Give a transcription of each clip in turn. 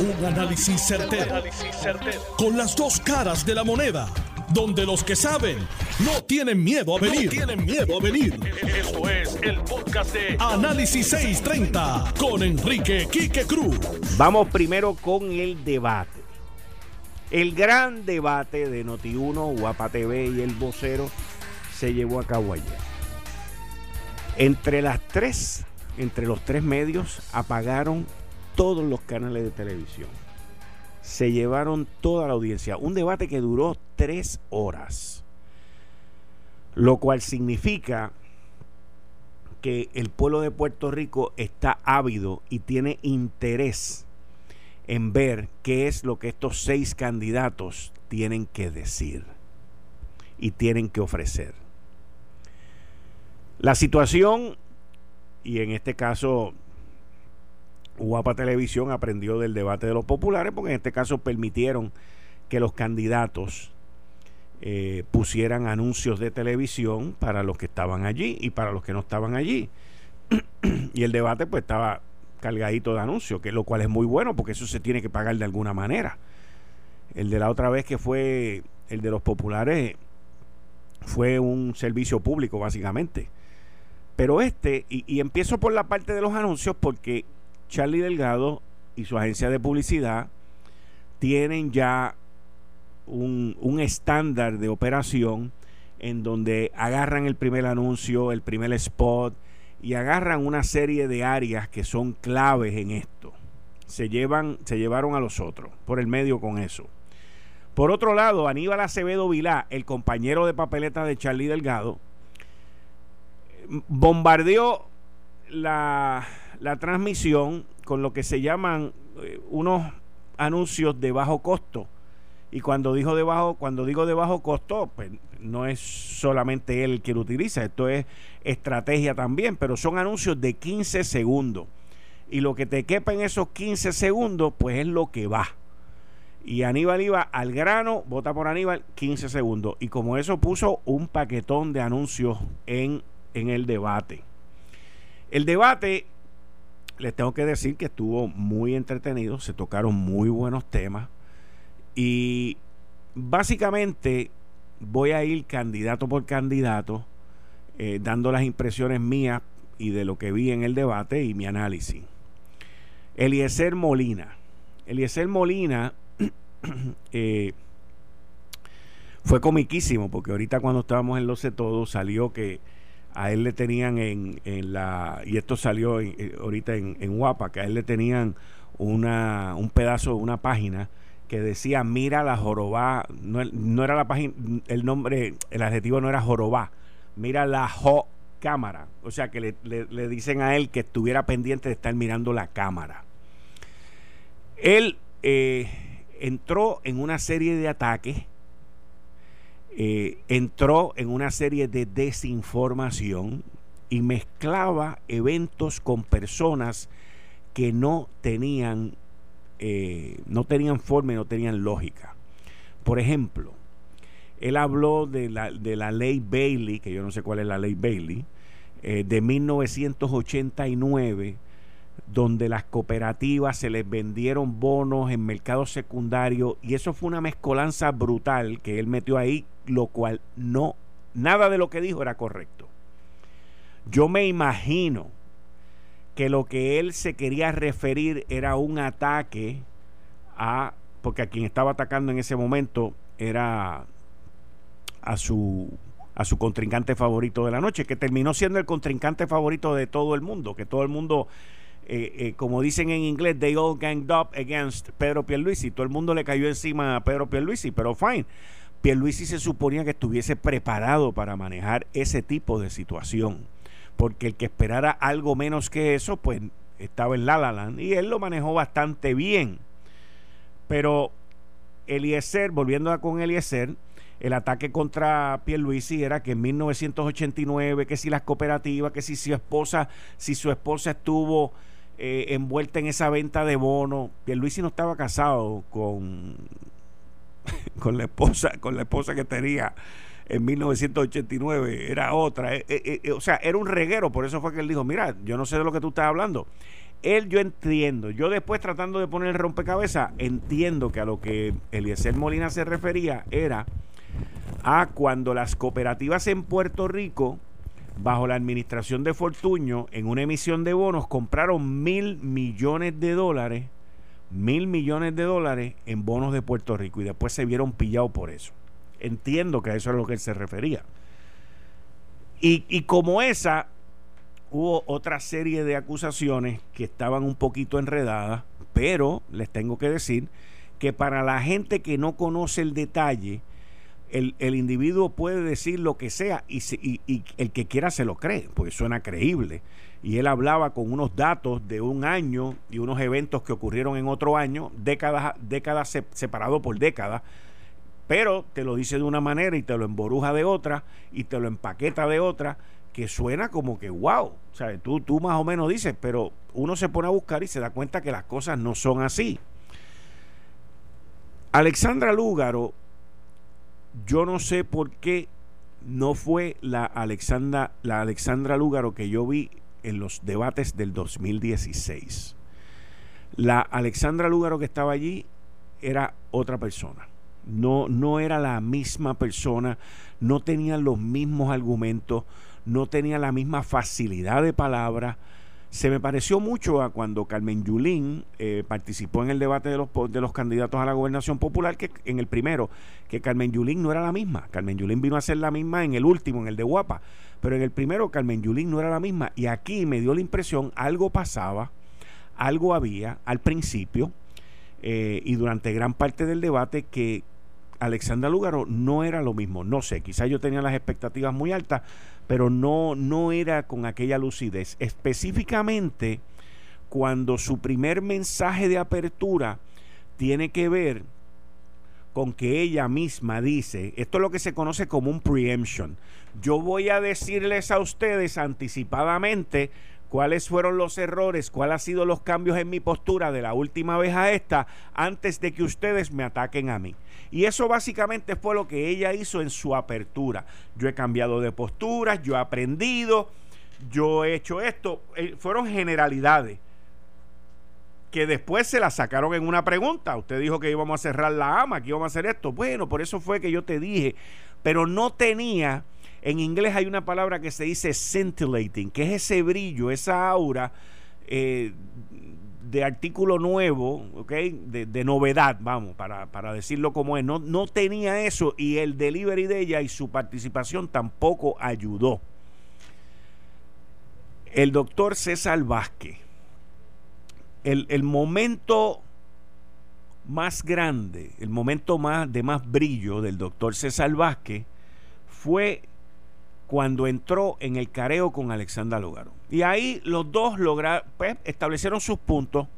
Un análisis certero, Con las dos caras de la moneda. Donde los que saben no tienen miedo a venir. tienen miedo a venir. Esto es el podcast de Análisis 630 con Enrique Quique Cruz. Vamos primero con el debate. El gran debate de Noti1, Guapa TV y El Vocero se llevó a cabo ayer. Entre las tres, entre los tres medios, apagaron todos los canales de televisión. Se llevaron toda la audiencia. Un debate que duró tres horas. Lo cual significa que el pueblo de Puerto Rico está ávido y tiene interés en ver qué es lo que estos seis candidatos tienen que decir y tienen que ofrecer. La situación, y en este caso Guapa Televisión aprendió del debate de los populares porque en este caso permitieron que los candidatos eh, pusieran anuncios de televisión para los que estaban allí y para los que no estaban allí. y el debate pues estaba cargadito de anuncios, que lo cual es muy bueno porque eso se tiene que pagar de alguna manera. El de la otra vez que fue el de los populares fue un servicio público básicamente. Pero este, y, y empiezo por la parte de los anuncios porque Charlie Delgado y su agencia de publicidad tienen ya un, estándar de operación en donde agarran el primer anuncio, el primer spot y agarran una serie de áreas que son claves en esto. Se llevan, se llevaron a los otros por el medio con eso. Por otro lado, Aníbal Acevedo Vilá, el compañero de papeleta de Charlie Delgado, bombardeó la, la transmisión con lo que se llaman eh, unos anuncios de bajo costo. Y cuando dijo de bajo, cuando digo de bajo costo, pues no es solamente él que lo utiliza, esto es estrategia también, pero son anuncios de 15 segundos. Y lo que te quepa en esos 15 segundos, pues es lo que va. Y Aníbal iba al grano, vota por Aníbal, 15 segundos. Y como eso puso un paquetón de anuncios en, en el debate. El debate, les tengo que decir que estuvo muy entretenido, se tocaron muy buenos temas y básicamente voy a ir candidato por candidato eh, dando las impresiones mías y de lo que vi en el debate y mi análisis. Eliezer Molina. Eliezer Molina eh, fue comiquísimo porque ahorita cuando estábamos en Lo Sé Todo salió que a él le tenían en, en la, y esto salió eh, ahorita en, en, Guapa, que a él le tenían una, un pedazo, una página que decía mira la jorobá, no, no era la página, el nombre, el adjetivo no era jorobá, mira la jo cámara, o sea que le, le, dicen a él que estuviera pendiente de estar mirando la cámara. Él eh, entró en una serie de ataques eh, entró en una serie de desinformación y mezclaba eventos con personas que no tenían, eh, no tenían forma y no tenían lógica. Por ejemplo, él habló de la, de la ley Bailey, que yo no sé cuál es la ley Bailey, eh, de 1989 donde las cooperativas se les vendieron bonos en mercado secundario y eso fue una mezcolanza brutal que él metió ahí, lo cual no, nada de lo que dijo era correcto. Yo me imagino que lo que él se quería referir era un ataque a, porque a quien estaba atacando en ese momento era a su a su contrincante favorito de la noche, que terminó siendo el contrincante favorito de todo el mundo, que todo el mundo eh, eh, como dicen en inglés, they all ganged up against Pedro Pierluisi. Todo el mundo le cayó encima a Pedro Pierluisi, pero fine. Pierluisi se suponía que estuviese preparado para manejar ese tipo de situación, porque el que esperara algo menos que eso, pues estaba en La La Land y él lo manejó bastante bien. Pero Eliezer, volviendo con Eliezer, el ataque contra Pierluisi era que en 1989, que si las cooperativas, que si su esposa, si su esposa estuvo eh, envuelta en esa venta de bonos. Pierluisi no estaba casado con, con la esposa, con la esposa que tenía en 1989, era otra. Eh, eh, o sea, era un reguero, por eso fue que él dijo, mira, yo no sé de lo que tú estás hablando. él yo entiendo, yo después tratando de poner el rompecabezas, entiendo que a lo que Eliezer Molina se refería era a cuando las cooperativas en Puerto Rico, bajo la administración de Fortuño, en una emisión de bonos, compraron mil millones de dólares, mil millones de dólares en bonos de Puerto Rico y después se vieron pillados por eso. Entiendo que a eso es a lo que él se refería. Y, y como esa, hubo otra serie de acusaciones que estaban un poquito enredadas, pero les tengo que decir que para la gente que no conoce el detalle, el, individuo puede decir lo que sea y, y, el que quiera se lo cree, porque suena creíble. Y él hablaba con unos datos de un año y unos eventos que ocurrieron en otro año, décadas, décadas separado por décadas, pero te lo dice de una manera y te lo emboruja de otra y te lo empaqueta de otra que suena como que wow, ¿sabes? Tú, tú más o menos dices, pero uno se pone a buscar y se da cuenta que las cosas no son así. Alexandra Lúgaro, yo no sé por qué no fue la Alexandra, la Alexandra Lúgaro que yo vi en los debates del 2016. La Alexandra Lúgaro que estaba allí era otra persona. No, no era la misma persona, no tenía los mismos argumentos, no tenía la misma facilidad de palabra. Se me pareció mucho a cuando Carmen Yulín eh, participó en el debate de los, de los candidatos a la gobernación popular, que en el primero, que Carmen Yulín no era la misma. Carmen Yulín vino a ser la misma en el último, en el de Guapa. Pero en el primero, Carmen Yulín no era la misma. Y aquí me dio la impresión, algo pasaba, algo había al principio eh, y durante gran parte del debate que Alexandra Lugaro no era lo mismo. No sé, quizás yo tenía las expectativas muy altas, pero no, no era con aquella lucidez. Específicamente cuando su primer mensaje de apertura tiene que ver con que ella misma dice, esto es lo que se conoce como un preemption. Yo voy a decirles a ustedes anticipadamente cuáles fueron los errores, cuáles han sido los cambios en mi postura de la última vez a esta, antes de que ustedes me ataquen a mí. Y eso básicamente fue lo que ella hizo en su apertura. Yo he cambiado de postura, yo he aprendido, yo he hecho esto. Eh, fueron generalidades que después se la sacaron en una pregunta. Usted dijo que íbamos a cerrar la ama, que íbamos a hacer esto. Bueno, por eso fue que yo te dije, pero no tenía, en inglés hay una palabra que se dice scintillating, que es ese brillo, esa aura eh, de artículo nuevo. De, novedad, vamos, para, para, decirlo como es. No, no tenía eso y el delivery de ella y su participación tampoco ayudó. El doctor César Vázquez, el, el momento más grande, el momento más de más brillo del doctor César Vázquez fue cuando entró en el careo con Alexandra Lugaro. Y ahí los dos lograron, pues, establecieron sus puntos,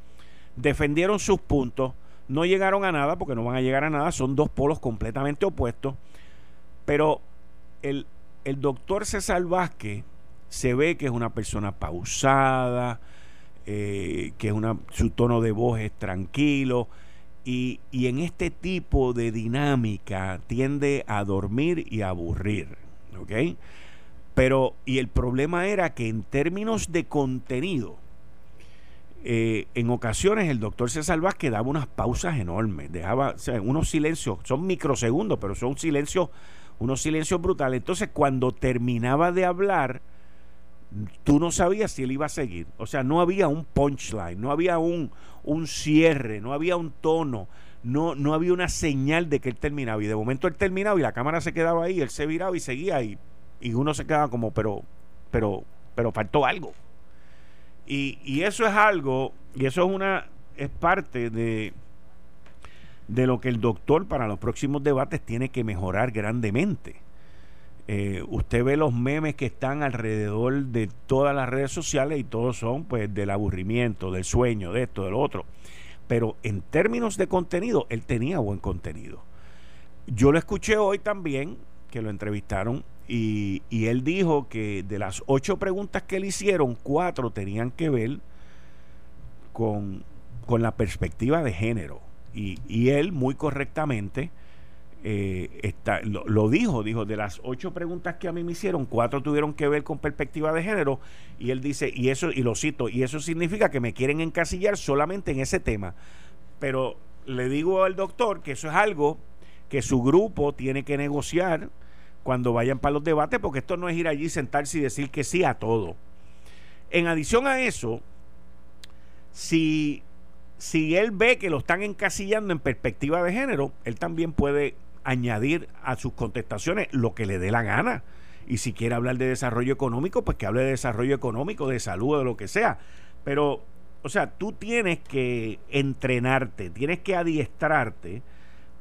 defendieron sus puntos, no llegaron a nada, porque no van a llegar a nada, son dos polos completamente opuestos, pero el, el doctor César Vázquez se ve que es una persona pausada, eh, que es una, su tono de voz es tranquilo, y, y en este tipo de dinámica tiende a dormir y a aburrir. ¿ok? Pero, y el problema era que en términos de contenido, eh, en ocasiones el doctor César Vázquez daba unas pausas enormes, dejaba unos silencios, son microsegundos, pero son silencios, unos silencios brutales. Entonces, cuando terminaba de hablar, tú no sabías si él iba a seguir. O sea, no había un punchline, no había un, un cierre, no había un tono, no, no había una señal de que él terminaba. Y de momento él terminaba y la cámara se quedaba ahí, él se viraba y seguía ahí y uno se queda como, pero, pero, pero faltó algo. Y, y eso es algo, y eso es una, es parte de, de lo que el doctor para los próximos debates tiene que mejorar grandemente. Eh, usted ve los memes que están alrededor de todas las redes sociales y todos son pues del aburrimiento, del sueño, de esto, del otro. Pero en términos de contenido, él tenía buen contenido. Yo lo escuché hoy también, que lo entrevistaron y, él dijo que de las ocho preguntas que le hicieron, cuatro tenían que ver con, la perspectiva de género. Y, él muy correctamente eh, está, lo, dijo, dijo, de las ocho preguntas que a mí me hicieron, cuatro tuvieron que ver con perspectiva de género, y él dice, y eso, y lo cito, y eso significa que me quieren encasillar solamente en ese tema. Pero le digo al doctor que eso es algo que su grupo tiene que negociar cuando vayan para los debates, porque esto no es ir allí, sentarse y decir que sí a todo. En adición a eso, si, si él ve que lo están encasillando en perspectiva de género, él también puede añadir a sus contestaciones lo que le dé la gana. Y si quiere hablar de desarrollo económico, pues que hable de desarrollo económico, de salud, de lo que sea. Pero, o sea, tú tienes que entrenarte, tienes que adiestrarte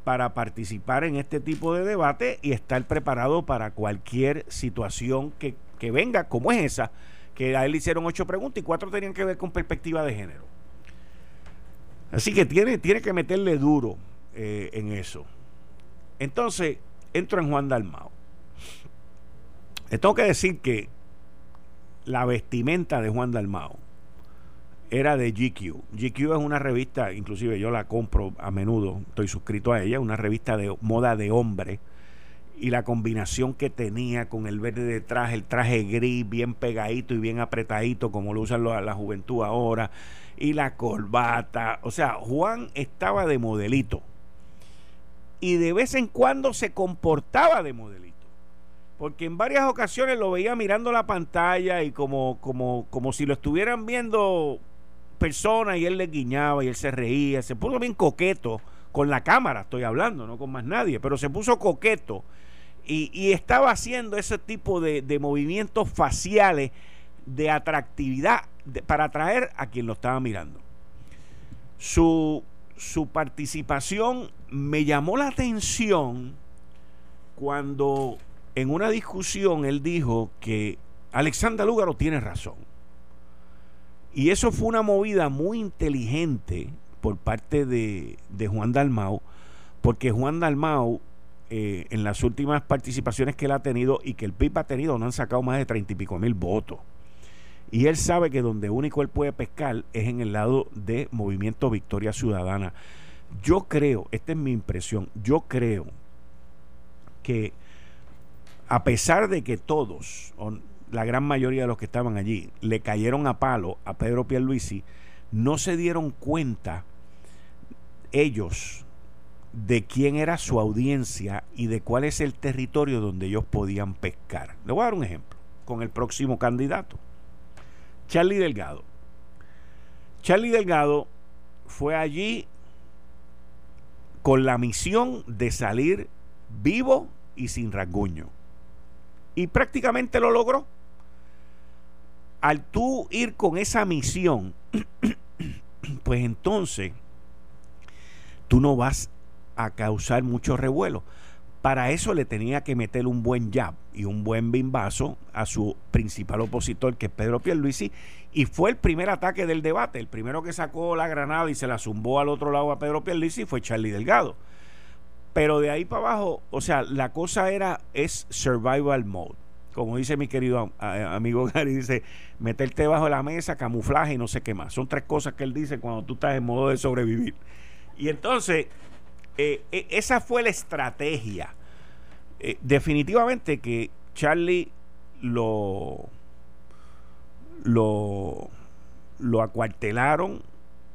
para participar en este tipo de debate y estar preparado para cualquier situación que, que venga, como es esa, que a él le hicieron ocho preguntas y cuatro tenían que ver con perspectiva de género. Así que tiene, tiene que meterle duro eh, en eso. Entonces, entro en Juan Dalmao. Le tengo que decir que la vestimenta de Juan Dalmao era de GQ. GQ es una revista, inclusive yo la compro a menudo, estoy suscrito a ella, una revista de moda de hombre. Y la combinación que tenía con el verde de traje, el traje gris, bien pegadito y bien apretadito, como lo usan la juventud ahora, y la corbata. O sea, Juan estaba de modelito y de vez en cuando se comportaba de modelito. Porque en varias ocasiones lo veía mirando la pantalla y como, como, como si lo estuvieran viendo personas y él le guiñaba y él se reía. Se puso bien coqueto con la cámara, estoy hablando, no con más nadie, pero se puso coqueto y, estaba haciendo ese tipo de, movimientos faciales de atractividad para atraer a quien lo estaba mirando. Su, su participación me llamó la atención cuando en una discusión él dijo que Alexander Lúgaro tiene razón. Y eso fue una movida muy inteligente por parte de, Juan Dalmau, porque Juan Dalmau, eh, en las últimas participaciones que él ha tenido y que el PIB ha tenido, no han sacado más de treinta y pico mil votos. Y él sabe que donde único él puede pescar es en el lado de Movimiento Victoria Ciudadana. Yo creo, esta es mi impresión, yo creo que a pesar de que todos, la gran mayoría de los que estaban allí, le cayeron a palo a Pedro Pierluisi, no se dieron cuenta ellos de quién era su audiencia y de cuál es el territorio donde ellos podían pescar. Le voy a dar un ejemplo con el próximo candidato, Charlie Delgado. Charlie Delgado fue allí con la misión de salir vivo y sin rasguño. Y prácticamente lo logró. Al tú ir con esa misión, pues entonces tú no vas a causar mucho revuelo. Para eso le tenía que meter un buen jab y un buen bimbazo a su principal opositor, que es Pedro Pierluisi, y fue el primer ataque del debate. El primero que sacó la granada y se la zumbó al otro lado a Pedro Pierluisi fue Charlie Delgado. Pero de ahí para abajo, o sea, la cosa era, es survival mode. Como dice mi querido amigo Gary, dice, meterte bajo la mesa, camuflaje y no sé qué más. Son tres cosas que él dice cuando tú estás en modo de sobrevivir. Y entonces, eh, e, esa fue la estrategia. Eh, definitivamente que Charlie lo, lo, lo acuartelaron,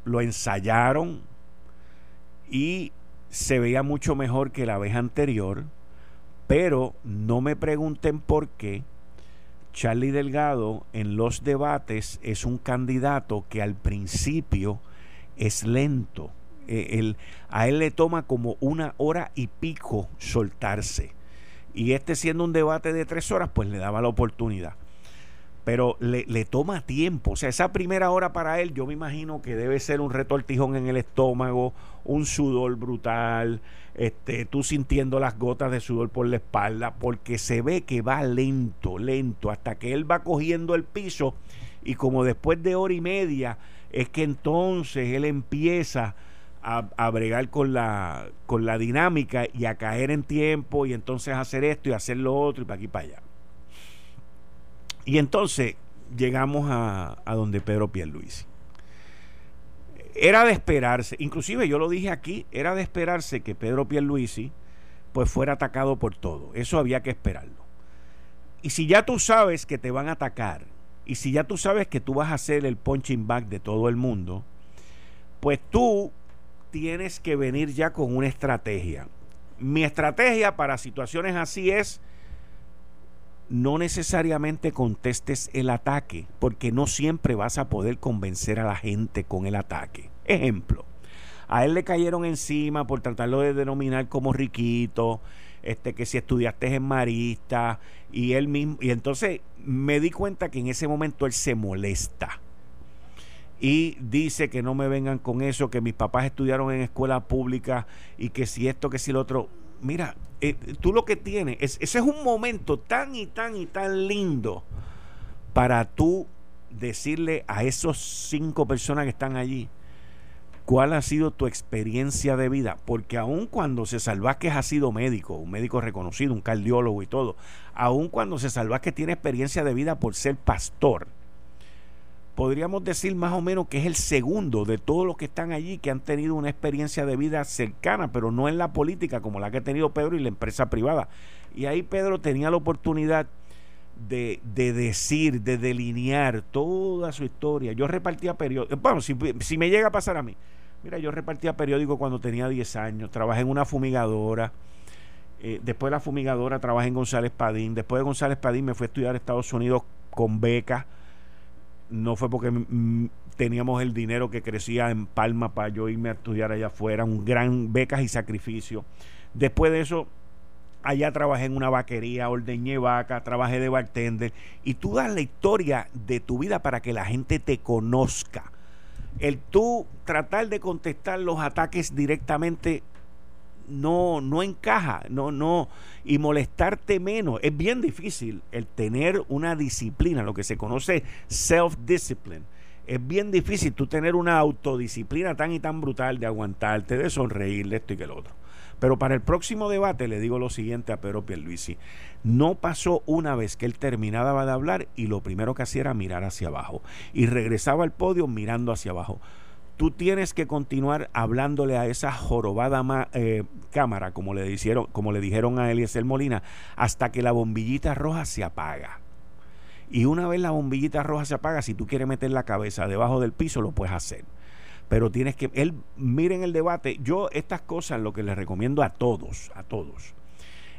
lo ensayaron y se veía mucho mejor que la vez anterior, pero no me pregunten por qué. Charlie Delgado en los debates es un candidato que al principio es lento eh, a él le toma como una hora y pico soltarse. Y este siendo un debate de tres horas, pues le daba la oportunidad. Pero le, le, toma tiempo. O sea, esa primera hora para él, yo me imagino que debe ser un retortijón en el estómago, un sudor brutal, este, tú sintiendo las gotas de sudor por la espalda, porque se ve que va lento, lento, hasta que él va cogiendo el piso. Y como después de hora y media, es que entonces él empieza a, bregar con la, con la dinámica y a caer en tiempo y entonces hacer esto y hacer lo otro y para aquí para allá. Y entonces llegamos a, a donde Pedro Pierluisi. Era de esperarse, inclusive yo lo dije aquí, era de esperarse que Pedro Pierluisi pues fuera atacado por todo. Eso había que esperarlo. Y si ya tú sabes que te van a atacar, y si ya tú sabes que tú vas a ser el punching bag de todo el mundo, pues tú tienes que venir ya con una estrategia. Mi estrategia para situaciones así es no necesariamente contestes el ataque, porque no siempre vas a poder convencer a la gente con el ataque. Ejemplo, a él le cayeron encima por tratarlo de denominar como riquito, este que si estudiaste en marista y él mismo y entonces me di cuenta que en ese momento él se molesta y dice que no me vengan con eso, que mis papás estudiaron en escuela pública y que si esto, que si lo otro. Mira, eh, tú lo que tienes, es, ese es un momento tan y tan y tan lindo para tú decirle a esos cinco personas que están allí, ¿Cuál ha sido tu experiencia de vida? Porque aun cuando se que ha sido médico, un médico reconocido, un cardiólogo y todo, aun cuando se que tiene experiencia de vida por ser pastor, podríamos decir más o menos que es el segundo de todos los que están allí que han tenido una experiencia de vida cercana, pero no en la política como la que ha tenido Pedro y la empresa privada. Y ahí Pedro tenía la oportunidad de, decir, de delinear toda su historia. Yo repartía periódicos, bueno, si, me llega a pasar a mí, mira, yo repartía periódicos cuando tenía 10 años, trabajé en una fumigadora, eh, después de la fumigadora trabajé en González Padín, después de González Padín me fui a estudiar a Estados Unidos con beca no fue porque teníamos el dinero que crecía en Palma para yo irme a estudiar allá afuera, un gran becas y sacrificio. Después de eso, allá trabajé en una vaquería, ordeñé vaca, trabajé de bartender y tú das la historia de tu vida para que la gente te conozca. El tú tratar de contestar los ataques directamente no, no encaja, no, no, y molestarte menos. Es bien difícil el tener una disciplina, lo que se conoce self-discipline. Es bien difícil tú tener una autodisciplina tan y tan brutal de aguantarte, de sonreír, de esto y que lo otro. Pero para el próximo debate le digo lo siguiente a Pedro Pierluisi. No pasó una vez que él terminaba de hablar y lo primero que hacía era mirar hacia abajo. Y regresaba al podio mirando hacia abajo tú tienes que continuar hablándole a esa jorobada eh, cámara, como le, dijeron, como le dijeron a Eliezer Molina, hasta que la bombillita roja se apaga. Y una vez la bombillita roja se apaga, si tú quieres meter la cabeza debajo del piso, lo puedes hacer. Pero tienes que, él, miren el debate, yo estas cosas lo que les recomiendo a todos, a todos,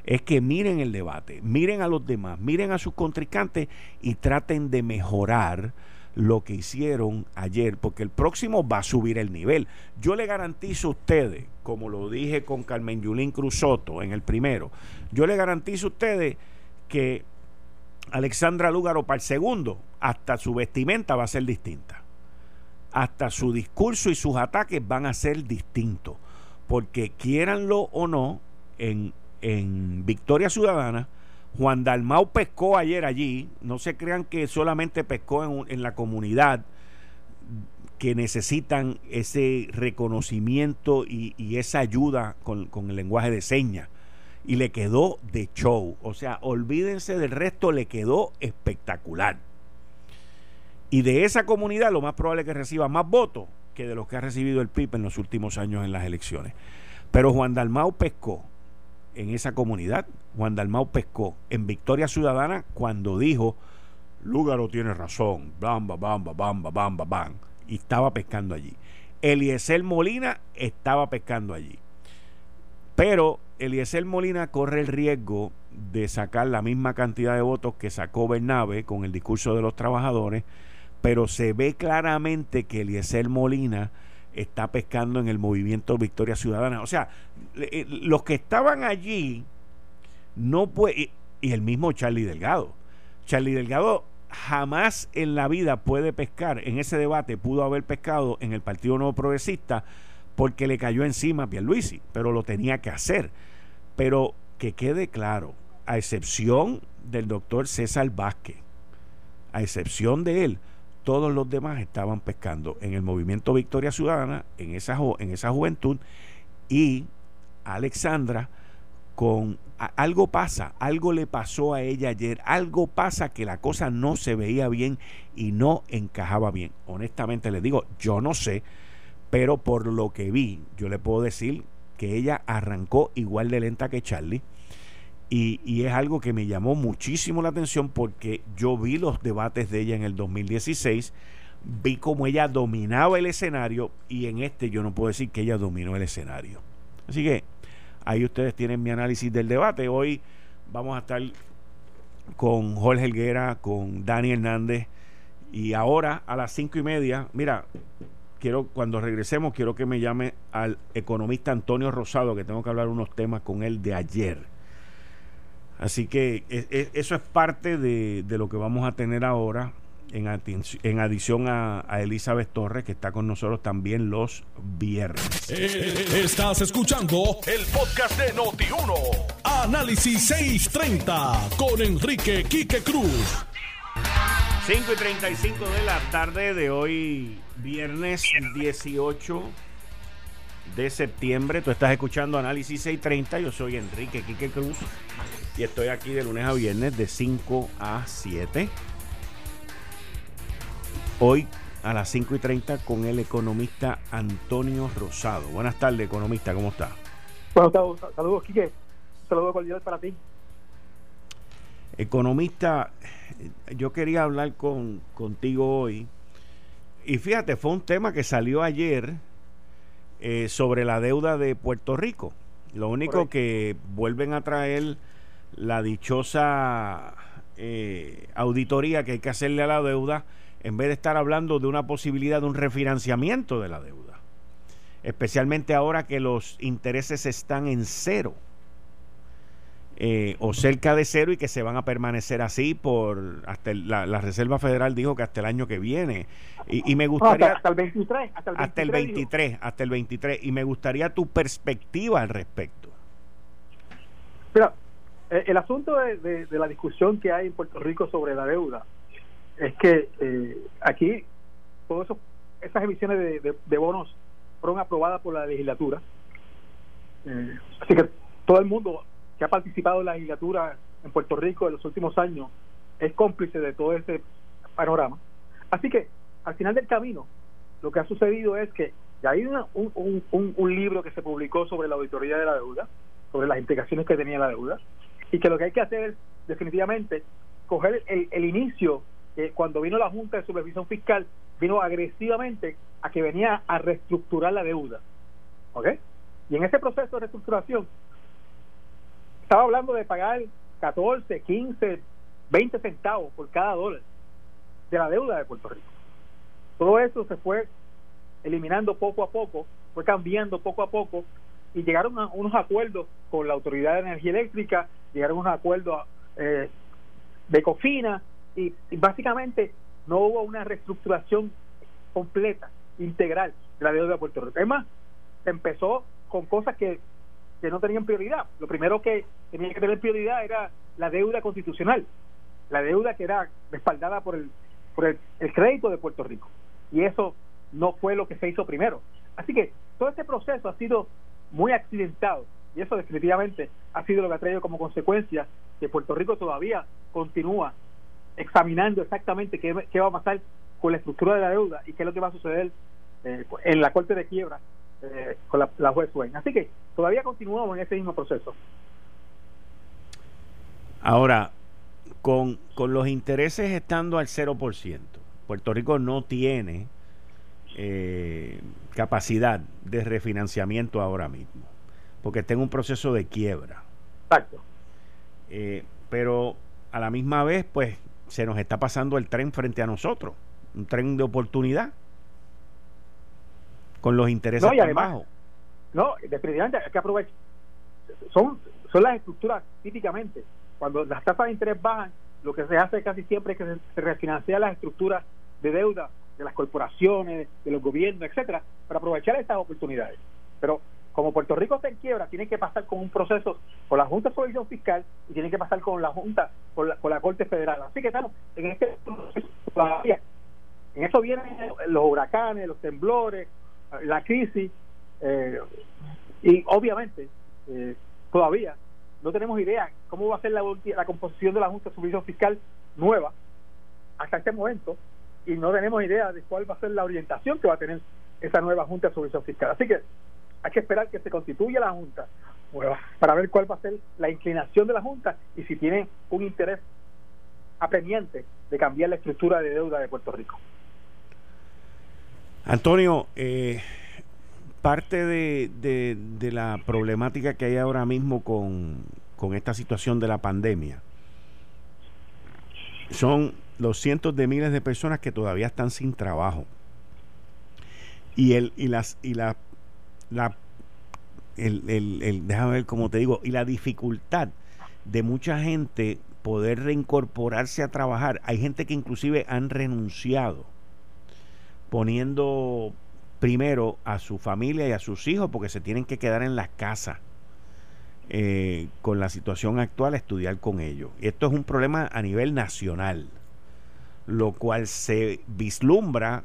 es que miren el debate, miren a los demás, miren a sus contrincantes y traten de mejorar lo que hicieron ayer, porque el próximo va a subir el nivel. Yo le garantizo a ustedes, como lo dije con Carmen Yulín Cruzoto en el primero, yo le garantizo a ustedes que Alexandra Lúgaro para el segundo, hasta su vestimenta va a ser distinta. Hasta su discurso y sus ataques van a ser distintos. Porque quieranlo o no, en, en Victoria Ciudadana, Juan Dalmau pescó ayer allí, no se crean que solamente pescó en, la comunidad que necesitan ese reconocimiento y, esa ayuda con, con, el lenguaje de señas. Y le quedó de show. O sea, olvídense del resto, le quedó espectacular. Y de esa comunidad lo más probable es que reciba más votos que de los que ha recibido el PIB en los últimos años en las elecciones. Pero Juan Dalmau pescó en esa comunidad. Juan Dalmau pescó en Victoria Ciudadana cuando dijo, Lúgaro tiene razón, bamba, bamba, bamba, bamba, bam, y estaba pescando allí. Eliezer Molina estaba pescando allí. Pero Eliezer Molina corre el riesgo de sacar la misma cantidad de votos que sacó Bernabe con el discurso de los trabajadores, pero se ve claramente que Eliezer Molina está pescando en el movimiento Victoria Ciudadana. O sea, eh, los que estaban allí no puede y el mismo Charlie Delgado. Charlie Delgado jamás en la vida puede pescar. En ese debate pudo haber pescado en el Partido Nuevo Progresista porque le cayó encima a Pierluisi, pero lo tenía que hacer. Pero que quede claro, a excepción del doctor César Vázquez, a excepción de él, todos los demás estaban pescando en el movimiento Victoria Ciudadana, en en esa juventud, y Alexandra con algo pasa, algo le pasó a ella ayer, algo pasa que la cosa no se veía bien y no encajaba bien. Honestamente le digo, yo no sé, pero por lo que vi, yo le puedo decir que ella arrancó igual de lenta que Charlie. Y, y, es algo que me llamó muchísimo la atención porque yo vi los debates de ella en el 2016, vi cómo ella dominaba el escenario y en este yo no puedo decir que ella dominó el escenario. Así que ahí ustedes tienen mi análisis del debate. Hoy vamos a estar con Jorge Helguera, con Dani Hernández. Y ahora a las cinco y media, mira, quiero cuando regresemos quiero que me llame al economista Antonio Rosado que tengo que hablar unos temas con él de ayer. Así que e, e, eso es parte de, lo que vamos a tener ahora en, en adición a, a, Elizabeth Torres que está con nosotros también los viernes eh, estás escuchando el podcast de Noti1 Análisis 630 con Enrique Quique Cruz 5 y 35 de la tarde de hoy, viernes 18 de septiembre. Tú estás escuchando Análisis 630. Yo soy Enrique Quique Cruz y estoy aquí de lunes a viernes de 5 a 7. Hoy a las 5 y 30 con el economista Antonio Rosado. Buenas tardes, economista, ¿cómo está? Buenos saludos, saludos Quique. Saludos cordiales para ti. Economista, yo quería hablar con, contigo hoy. Y fíjate, fue un tema que salió ayer eh, sobre la deuda de Puerto Rico. Lo único que vuelven a traer la dichosa eh, auditoría que hay que hacerle a la deuda en vez de estar hablando de una posibilidad de un refinanciamiento de la deuda. Especialmente ahora que los intereses están en cero. Eh, o cerca de cero y que se van a permanecer así por hasta la, Reserva Federal dijo que hasta el año que viene y, me gustaría hasta, el 23 hasta el 23 hasta el 23 y me gustaría tu perspectiva al respecto mira eh, el asunto de, la discusión que hay en Puerto Rico sobre la deuda es que eh, aquí todas esas emisiones de, bonos fueron aprobadas por la legislatura así que todo el mundo que ha participado en la legislatura en Puerto Rico en los últimos años es cómplice de todo ese panorama. Así que al final del camino, lo que ha sucedido es que ya hay un, un, un, libro que se publicó sobre la auditoría de la deuda, sobre las implicaciones que tenía la deuda, y que lo que hay que hacer es definitivamente coger el, el inicio, que cuando vino la Junta de Supervisión Fiscal, vino agresivamente a que venía a reestructurar la deuda. ¿Ok? Y en ese proceso de reestructuración estaba hablando de pagar 14, 15, 20 centavos por cada dólar de la deuda de Puerto Rico. Todo eso se fue eliminando poco a poco, fue cambiando poco a poco y llegaron a unos acuerdos con la Autoridad de Energía Eléctrica, llegaron unos acuerdos eh, de COFINA y, y básicamente no hubo una reestructuración completa, integral de la deuda de Puerto Rico. Es más, empezó con cosas que que no tenían prioridad. Lo primero que tenía que tener prioridad era la deuda constitucional, la deuda que era respaldada por el, por el, crédito de Puerto Rico. Y eso no fue lo que se hizo primero. Así que todo este proceso ha sido muy accidentado y eso definitivamente ha sido lo que ha traído como consecuencia que Puerto Rico todavía continúa examinando exactamente qué, va a pasar con la estructura de la deuda y qué es lo que va a suceder eh, en la corte de quiebra eh, con la, la juez Swain. Así que todavía continuamos en ese mismo proceso. Ahora, con, con los intereses estando al 0%, Puerto Rico no tiene eh, capacidad de refinanciamiento ahora mismo, porque está en un proceso de quiebra. Exacto. Eh, pero a la misma vez, pues se nos está pasando el tren frente a nosotros, un tren de oportunidad con los intereses no, bajos. No, definitivamente hay que aprovechar. Son, son las estructuras típicamente. Cuando las tasas de interés bajan, lo que se hace casi siempre es que se, refinancia las estructuras de deuda de las corporaciones, de los gobiernos, etcétera, para aprovechar estas oportunidades. Pero como Puerto Rico está en quiebra, tiene que pasar con un proceso con la Junta de Supervisión Fiscal y tiene que pasar con la Junta, con la, con la Corte Federal. Así que estamos en este todavía. En eso vienen los huracanes, los temblores, la crisis eh, y obviamente eh, todavía no tenemos idea cómo va a ser la, la composición de la Junta de Supervisión Fiscal nueva hasta este momento y no tenemos idea de cuál va a ser la orientación que va a tener esa nueva Junta de Supervisión Fiscal. Así que hay que esperar que se constituya la Junta para ver cuál va a ser la inclinación de la Junta y si tiene un interés apremiante de cambiar la estructura de deuda de Puerto Rico. Antonio, eh, parte de, la problemática que hay ahora mismo con, con esta situación de la pandemia son los cientos de miles de personas que todavía están sin trabajo y el y las y la, la el, el, el, déjame ver cómo te digo, y la dificultad de mucha gente poder reincorporarse a trabajar. Hay gente que inclusive han renunciado, poniendo primero a su familia y a sus hijos porque se tienen que quedar en las casas. Eh, con la situación actual, estudiar con ellos. Y esto es un problema a nivel nacional, lo cual se vislumbra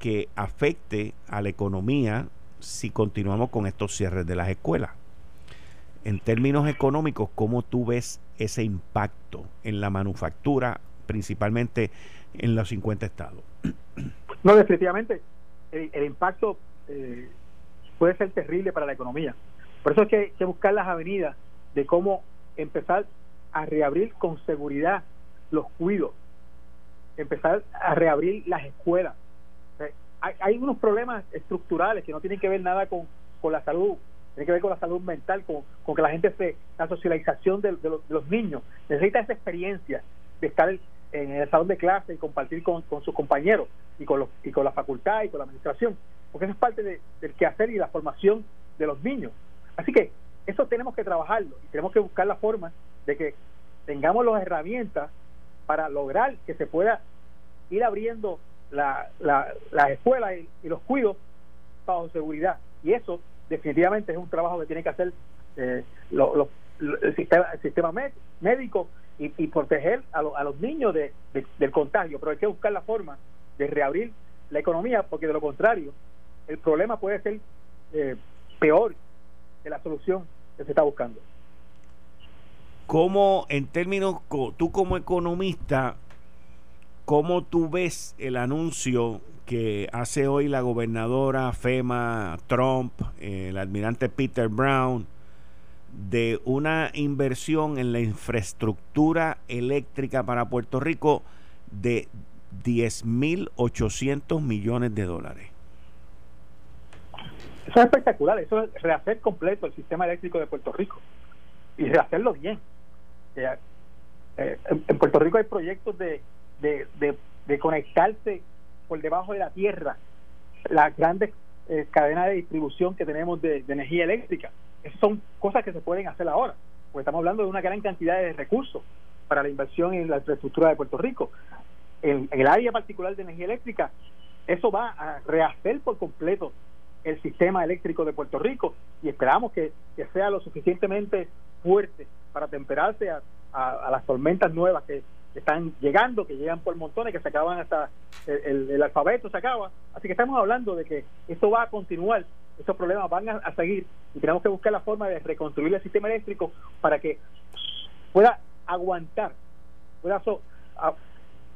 que afecte a la economía si continuamos con estos cierres de las escuelas. En términos económicos, ¿cómo tú ves ese impacto en la manufactura, principalmente en los 50 estados? No, definitivamente, el, impacto eh, puede ser terrible para la economía. Por eso es que hay que buscar las avenidas de cómo empezar a reabrir con seguridad los cuidos, empezar a reabrir las escuelas, hay, unos problemas estructurales que no tienen que ver nada con, con la salud, tienen que ver con la salud mental, con, con que la gente se, la socialización de, los, niños, necesita esa experiencia de estar en el salón de clase y compartir con, con sus compañeros y con, los, y con la facultad y con la administración, porque eso es parte del quehacer y la formación de los niños. Así que eso tenemos que trabajarlo y tenemos que buscar la forma de que tengamos las herramientas para lograr que se pueda ir abriendo la, la, las escuelas y, los cuidos bajo seguridad. Y eso definitivamente es un trabajo que tiene que hacer eh, el sistema, el sistema médico y, proteger a, a, los niños de, del contagio. Pero hay que buscar la forma de reabrir la economía porque de lo contrario el problema puede ser eh, peor que la solución que se está buscando. ¿Cómo, en términos, tú como economista, ¿Cómo tú ves el anuncio que hace hoy la gobernadora FEMA Trump, el almirante Peter Brown, de una inversión en la infraestructura eléctrica para Puerto Rico de 10.800 millones de dólares? Eso es espectacular, eso es rehacer completo el sistema eléctrico de Puerto Rico y rehacerlo bien. Eh, en Puerto Rico hay proyectos de de, de, conectarse por debajo de la tierra las grandes eh, cadenas de distribución que tenemos de, energía eléctrica. Son cosas que se pueden hacer ahora, porque estamos hablando de una gran cantidad de recursos para la inversión en la infraestructura de Puerto Rico. En, el área particular de energía eléctrica, eso va a rehacer por completo el sistema eléctrico de Puerto Rico y esperamos que, sea lo suficientemente fuerte para temperarse a las tormentas nuevas que, están llegando, que llegan por montones, que se acaban hasta el, alfabeto se acaba. Así que estamos hablando de que esto va a continuar, estos problemas van a, seguir y tenemos que buscar la forma de reconstruir el sistema eléctrico para que pueda aguantar pueda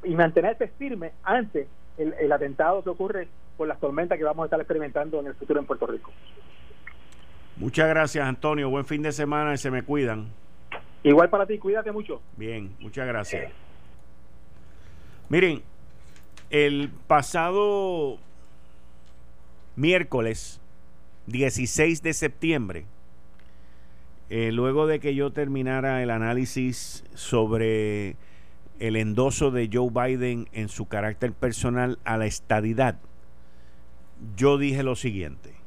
y mantenerse firme ante el, el atentado que ocurre por las tormentas que vamos a estar experimentando en el futuro en Puerto Rico. Muchas gracias, Antonio. Buen fin de semana y se me cuidan. Igual para ti, cuídate mucho. Bien, muchas gracias. Miren, el pasado miércoles 16 de septiembre, eh, luego de que yo terminara el análisis sobre el endoso de Joe Biden en su carácter personal a la estadidad, yo dije lo siguiente.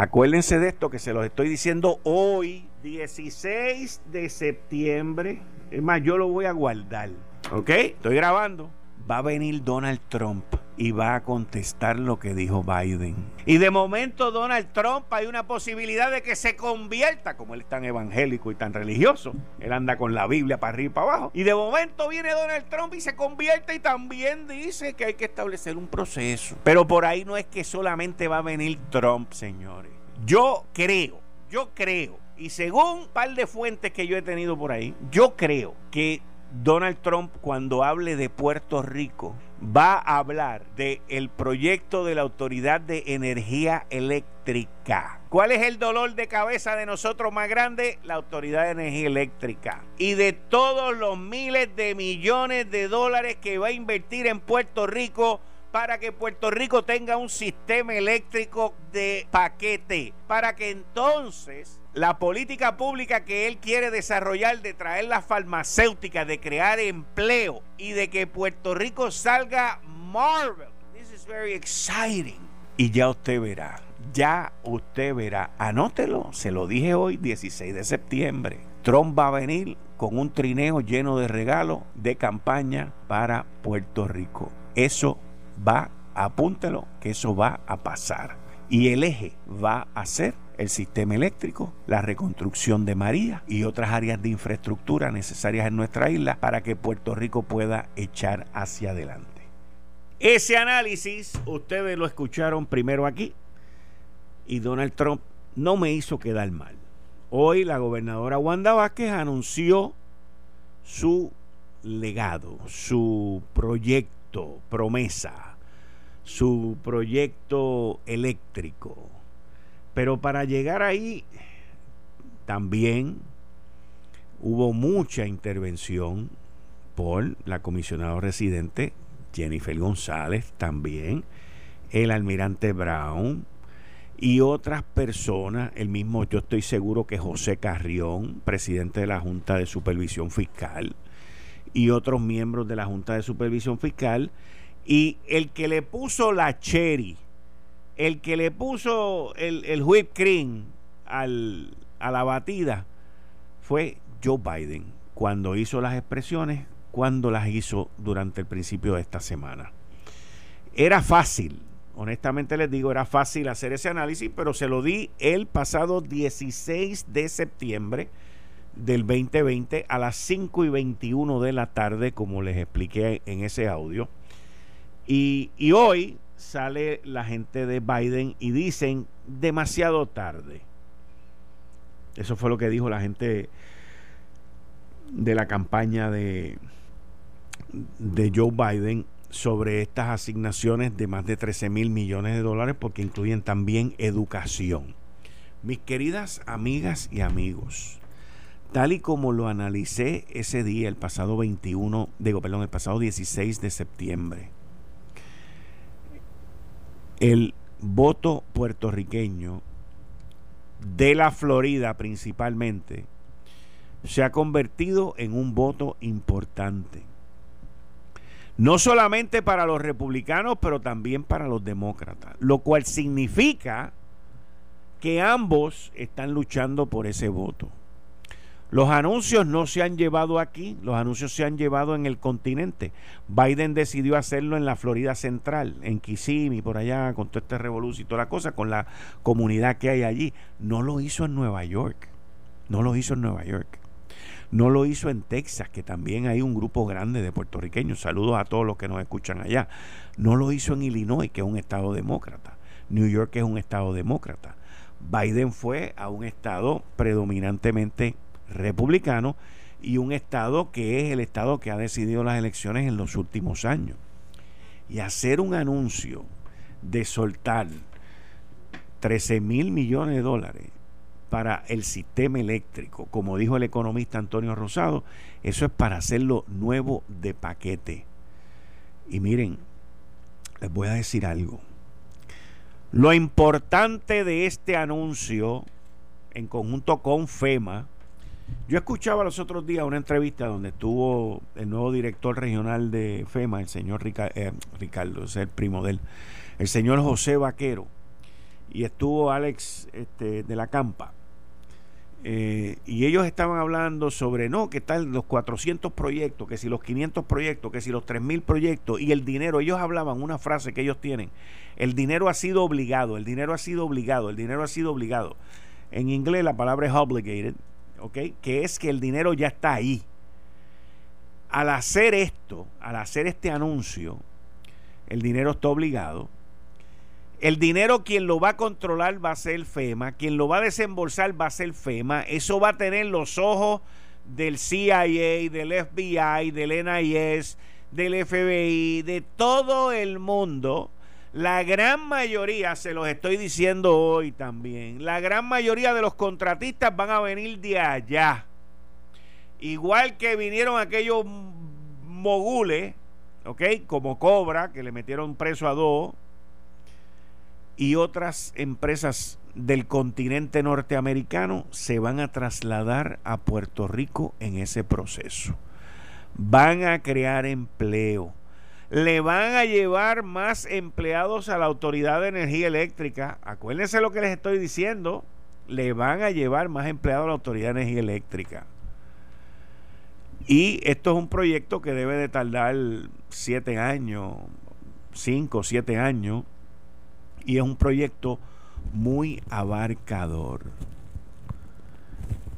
Acuérdense de esto que se los estoy diciendo hoy, 16 de septiembre es más, yo lo voy a guardar. ¿Ok? Estoy grabando. Va a venir Donald Trump y va a contestar lo que dijo Biden. Y de momento Donald Trump hay una posibilidad de que se convierta, como él es tan evangélico y tan religioso, él anda con la Biblia para arriba y para abajo. Y de momento viene Donald Trump y se convierte y también dice que hay que establecer un proceso. Pero por ahí no es que solamente va a venir Trump, señores. Yo creo, yo creo y según un par de fuentes que yo he tenido por ahí, yo creo que Donald Trump cuando hable de Puerto Rico va a hablar del el proyecto de la Autoridad de Energía Eléctrica. ¿Cuál es el dolor de cabeza de nosotros más grande? La Autoridad de Energía Eléctrica. Y de todos los miles de millones de dólares que va a invertir en Puerto Rico para que Puerto Rico tenga un sistema eléctrico de paquete, para que entonces la política pública que él quiere desarrollar de traer las farmacéuticas, de crear empleo y de que Puerto Rico salga Marvel. This is very exciting. Y ya usted verá, ya usted verá, anótelo, se lo dije hoy, 16 de septiembre. Trump va a venir con un trineo lleno de regalos de campaña para Puerto Rico. Eso va, apúntelo, que eso va a pasar. Y el eje va a ser el sistema eléctrico, la reconstrucción de María y otras áreas de infraestructura necesarias en nuestra isla para que Puerto Rico pueda echar hacia adelante. Ese análisis ustedes lo escucharon primero aquí y Donald Trump no me hizo quedar mal. Hoy la gobernadora Wanda Vázquez anunció su legado, su proyecto, promesa su proyecto eléctrico. Pero para llegar ahí también hubo mucha intervención por la comisionada residente Jennifer González también, el almirante Brown y otras personas, el mismo yo estoy seguro que José Carrión, presidente de la Junta de Supervisión Fiscal, y otros miembros de la Junta de Supervisión Fiscal, y el que le puso la cherry, el que le puso el, el whipped cream a la batida fue Joe Biden cuando hizo las expresiones, cuando las hizo durante el principio de esta semana. Era fácil, honestamente les digo, era fácil hacer ese análisis, pero se lo di el pasado 16 de septiembre del 2020 a las 5 y 21 de la tarde, como les expliqué en ese audio. Y, hoy sale la gente de Biden y dicen demasiado tarde. Eso fue lo que dijo la gente de la campaña de, de Joe Biden sobre estas asignaciones de más de 13 mil millones de dólares porque incluyen también educación. Mis queridas amigas y amigos, tal y como lo analicé ese día, el pasado 21, digo, perdón, el pasado 16 de septiembre, el voto puertorriqueño de la Florida principalmente se ha convertido en un voto importante. No solamente para los republicanos, pero también para los demócratas. Lo cual significa que ambos están luchando por ese voto. Los anuncios no se han llevado aquí, los anuncios se han llevado en el continente. Biden decidió hacerlo en la Florida Central, en Kissimmee, por allá, con todo este revolución y toda la cosa, con la comunidad que hay allí. No lo hizo en Nueva York, no lo hizo en Nueva York. No lo hizo en Texas, que también hay un grupo grande de puertorriqueños. Saludos a todos los que nos escuchan allá. No lo hizo en Illinois, que es un estado demócrata. New York es un estado demócrata. Biden fue a un estado predominantemente republicano y un Estado que es el Estado que ha decidido las elecciones en los últimos años. Y hacer un anuncio de soltar 13 mil millones de dólares para el sistema eléctrico, como dijo el economista Antonio Rosado, eso es para hacerlo nuevo de paquete. Y miren, les voy a decir algo. Lo importante de este anuncio, en conjunto con FEMA, yo escuchaba los otros días una entrevista donde estuvo el nuevo director regional de FEMA, el señor eh, Ricardo, es el primo de él, el señor José Vaquero, y estuvo Alex este, de la Campa. Eh, y ellos estaban hablando sobre, no, que tal los 400 proyectos, que si los 500 proyectos, que si los 3.000 proyectos y el dinero, ellos hablaban una frase que ellos tienen, el dinero ha sido obligado, el dinero ha sido obligado, el dinero ha sido obligado. En inglés la palabra es obligated, que es que el dinero ya está ahí. Al hacer esto, al hacer este anuncio, el dinero está obligado. El dinero quien lo va a controlar va a ser FEMA, quien lo va a desembolsar va a ser FEMA. Eso va a tener los ojos del CIA, del FBI, del NIS, del FBI, de todo el mundo, la gran mayoría, se los estoy diciendo hoy también, la gran mayoría de los contratistas van a venir de allá. Igual que vinieron aquellos mogules, ¿ok? Como Cobra, que le metieron preso a dos, y otras empresas del continente norteamericano se van a trasladar a Puerto Rico en ese proceso. Van a crear empleo. Le van a llevar más empleados a la Autoridad de Energía Eléctrica. Acuérdense lo que les estoy diciendo. Le van a llevar más empleados a la Autoridad de Energía Eléctrica. Y esto es un proyecto que debe de tardar siete años, cinco, siete años. Y es un proyecto muy abarcador.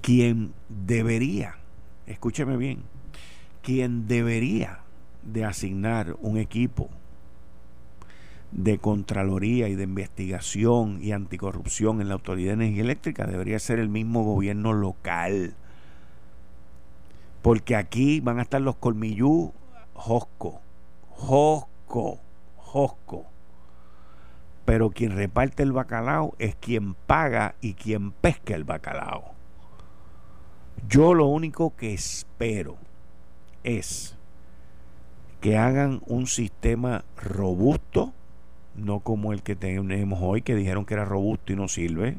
Quien debería, escúcheme bien, quien debería de asignar un equipo de Contraloría y de investigación y anticorrupción en la Autoridad de Energía Eléctrica debería ser el mismo gobierno local. Porque aquí van a estar los colmillú Josco, Josco, Josco pero quien reparte el bacalao es quien paga y quien pesca el bacalao. Yo lo único que espero es que hagan un sistema robusto, no como el que tenemos hoy, que dijeron que era robusto y no sirve,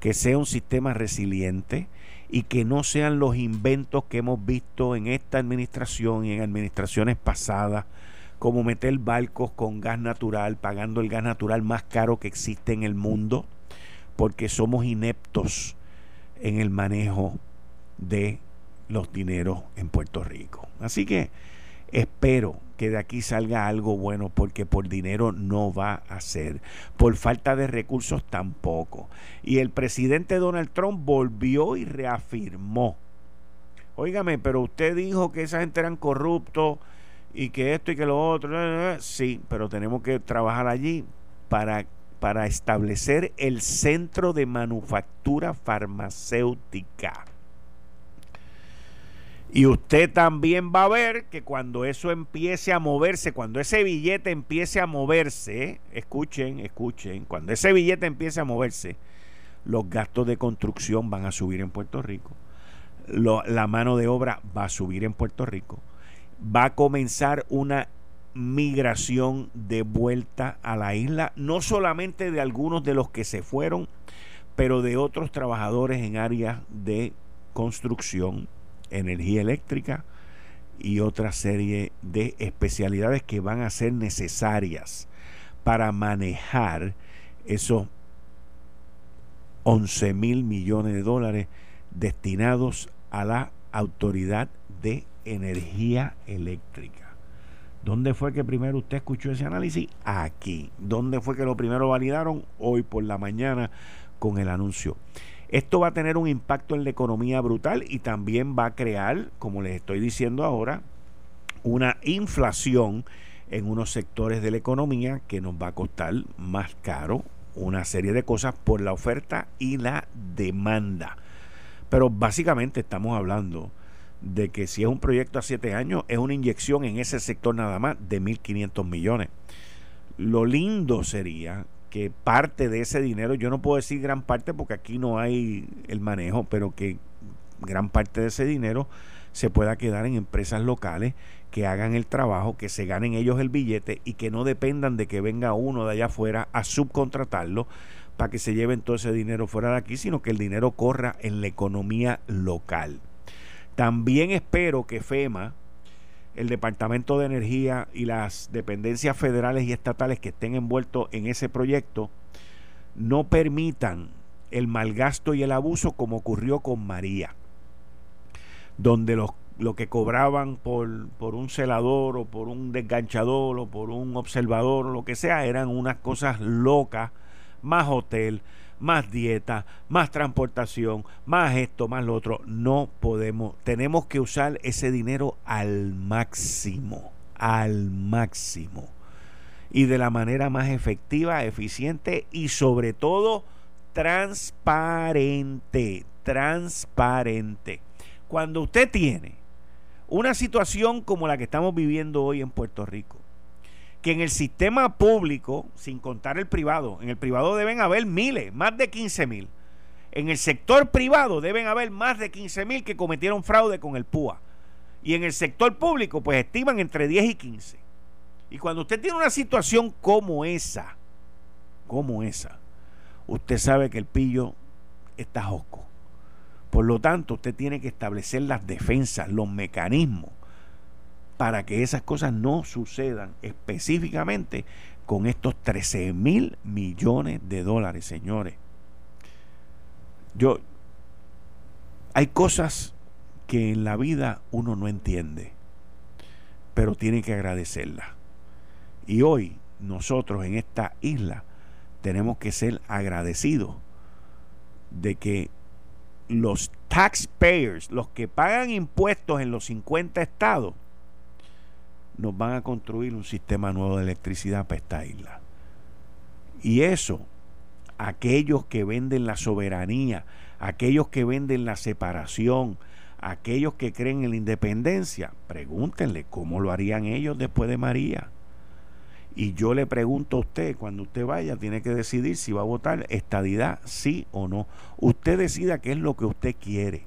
que sea un sistema resiliente y que no sean los inventos que hemos visto en esta administración y en administraciones pasadas como meter barcos con gas natural, pagando el gas natural más caro que existe en el mundo, porque somos ineptos en el manejo de los dineros en Puerto Rico. Así que espero que de aquí salga algo bueno, porque por dinero no va a ser, por falta de recursos tampoco. Y el presidente Donald Trump volvió y reafirmó. Óigame, pero usted dijo que esa gente eran corruptos y que esto y que lo otro. Sí, pero tenemos que trabajar allí para, para establecer el centro de manufactura farmacéutica. Y usted también va a ver que cuando eso empiece a moverse, cuando ese billete empiece a moverse, escuchen, escuchen, cuando ese billete empiece a moverse, los gastos de construcción van a subir en Puerto Rico, la mano de obra va a subir en Puerto Rico, va a comenzar una migración de vuelta a la isla, no solamente de algunos de los que se fueron, pero de otros trabajadores en áreas de construcción, energía eléctrica y otra serie de especialidades que van a ser necesarias para manejar esos 11 mil millones de dólares destinados a la autoridad de energía eléctrica. ¿Dónde fue que primero usted escuchó ese análisis? Aquí. ¿Dónde fue que lo primero validaron? Hoy por la mañana con el anuncio. Esto va a tener un impacto en la economía brutal y también va a crear, como les estoy diciendo ahora, una inflación en unos sectores de la economía que nos va a costar más caro una serie de cosas por la oferta y la demanda. Pero básicamente estamos hablando de que si es un proyecto a siete años, es una inyección en ese sector nada más de 1.500 millones. Lo lindo sería que parte de ese dinero, yo no puedo decir gran parte porque aquí no hay el manejo, pero que gran parte de ese dinero se pueda quedar en empresas locales que hagan el trabajo, que se ganen ellos el billete y que no dependan de que venga uno de allá afuera a subcontratarlo para que se lleven todo ese dinero fuera de aquí, sino que el dinero corra en la economía local. También espero que FEMA, el Departamento de Energía y las dependencias federales y estatales que estén envueltos en ese proyecto no permitan el malgasto y el abuso como ocurrió con María, donde los, lo que cobraban por, por un celador o por un desganchador o por un observador o lo que sea eran unas cosas locas, más hotel, más dieta, más transportación, más esto, más lo otro. No podemos, tenemos que usar ese dinero al máximo, al máximo. Y de la manera más efectiva, eficiente y sobre todo transparente, transparente. cuando usted tiene una situación como la que estamos viviendo hoy en Puerto Rico, que en el sistema público, sin contar el privado, en el privado deben haber miles, más de 15 mil. En el sector privado deben haber más de 15 mil que cometieron fraude con el PUA. Y en el sector público, pues estiman entre 10 y 15. Y cuando usted tiene una situación como esa, como esa, usted sabe que el pillo está josco. Por lo tanto, usted tiene que establecer las defensas, los mecanismos para que esas cosas no sucedan específicamente con estos 13 mil millones de dólares, señores. Yo, hay cosas que en la vida uno no entiende, pero tiene que agradecerlas. Y hoy nosotros en esta isla tenemos que ser agradecidos de que los taxpayers, los que pagan impuestos en los 50 estados, nos van a construir un sistema nuevo de electricidad para esta isla. Y eso, aquellos que venden la soberanía, aquellos que venden la separación, aquellos que creen en la independencia, pregúntenle cómo lo harían ellos después de María. Y yo le pregunto a usted, cuando usted vaya, tiene que decidir si va a votar estadidad, sí o no. Usted decida qué es lo que usted quiere.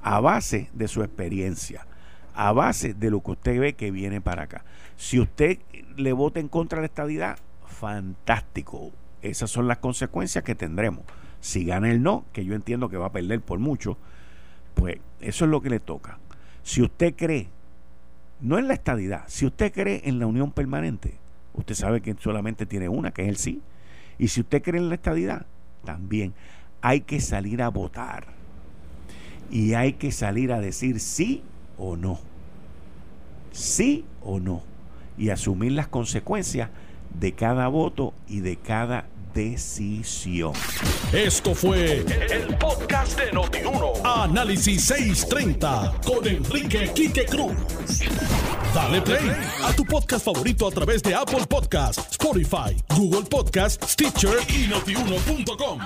A base de su experiencia a base de lo que usted ve que viene para acá. Si usted le vota en contra de la estadidad, fantástico. Esas son las consecuencias que tendremos. Si gana el no, que yo entiendo que va a perder por mucho, pues eso es lo que le toca. Si usted cree, no en la estadidad, si usted cree en la unión permanente, usted sabe que solamente tiene una, que es el sí. Y si usted cree en la estadidad, también hay que salir a votar. Y hay que salir a decir sí o no. Sí o no. Y asumir las consecuencias de cada voto y de cada decisión. Esto fue el, podcast de Notiuno. Análisis 630 con Enrique Quique Cruz. Dale play a tu podcast favorito a través de Apple Podcasts, Spotify, Google Podcasts, Stitcher y notiuno.com.